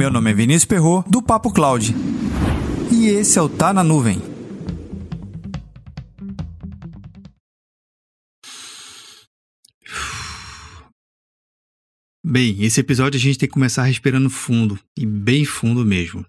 Meu nome é Vinícius Perro do Papo Cloud. E esse é o Tá na Nuvem. Bem, esse episódio a gente tem que começar respirando fundo, e bem fundo mesmo.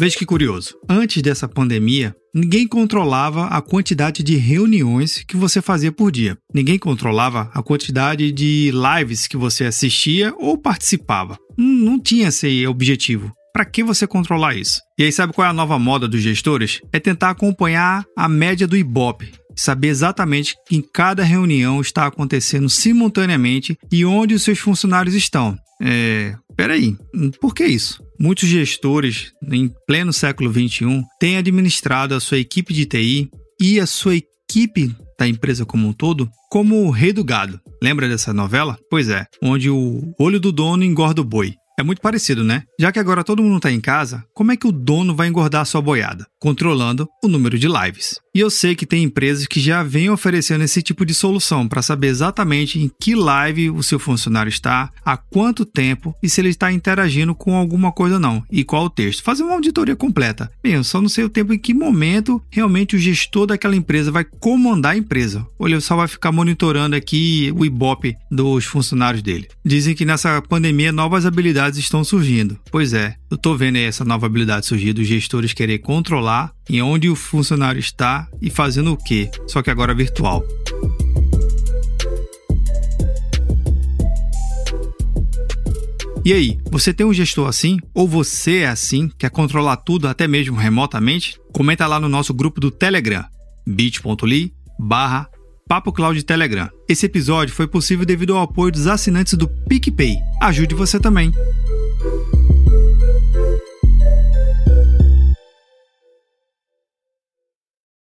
Veja que curioso. Antes dessa pandemia, ninguém controlava a quantidade de reuniões que você fazia por dia. Ninguém controlava a quantidade de lives que você assistia ou participava. Não tinha esse objetivo. Para que você controlar isso? E aí, sabe qual é a nova moda dos gestores? É tentar acompanhar a média do Ibope, saber exatamente em cada reunião está acontecendo simultaneamente e onde os seus funcionários estão. É, peraí, por que isso? Muitos gestores, em pleno século XXI, têm administrado a sua equipe de TI e a sua equipe da empresa como um todo como o rei do gado. Lembra dessa novela? Pois é, onde o olho do dono engorda o boi. É muito parecido, né? Já que agora todo mundo está em casa, como é que o dono vai engordar a sua boiada? Controlando o número de lives. E eu sei que tem empresas que já vêm oferecendo esse tipo de solução para saber exatamente em que live o seu funcionário está, há quanto tempo e se ele está interagindo com alguma coisa ou não, e qual o texto. Fazer uma auditoria completa. Bem, eu só não sei o tempo em que momento realmente o gestor daquela empresa vai comandar a empresa. Ou ele só vai ficar monitorando aqui o ibope dos funcionários dele. Dizem que nessa pandemia novas habilidades habilidades estão surgindo. Pois é, eu estou vendo aí essa nova habilidade surgir dos gestores querer controlar em onde o funcionário está e fazendo o que, só que agora virtual. E aí, você tem um gestor assim? Ou você é assim, quer controlar tudo até mesmo remotamente? Comenta lá no nosso grupo do Telegram, bit.ly barra Papo Cloud Telegram. Esse episódio foi possível devido ao apoio dos assinantes do PicPay. Ajude você também.